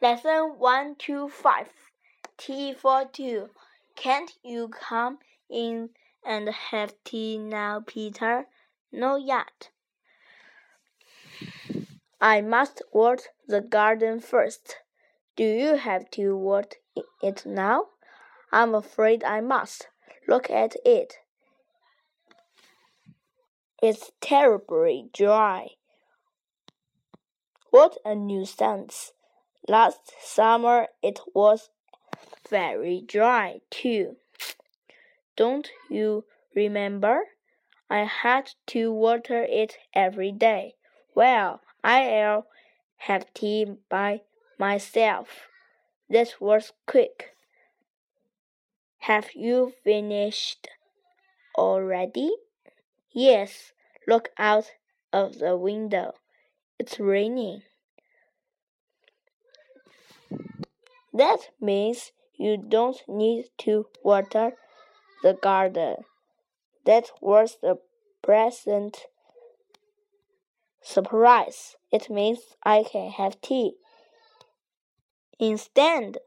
Lesson 125 Tea for Two. Can't you come in and have tea now, Peter? No, yet. I must water the garden first. Do you have to water it now? I'm afraid I must. Look at it. It's terribly dry. What a nuisance! Last summer it was very dry, too. Don't you remember? I had to water it every day. Well, I'll have tea by myself. That was quick. Have you finished already? Yes. Look out of the window. It's raining. That means you don't need to water the garden. That was the present surprise. It means I can have tea instead.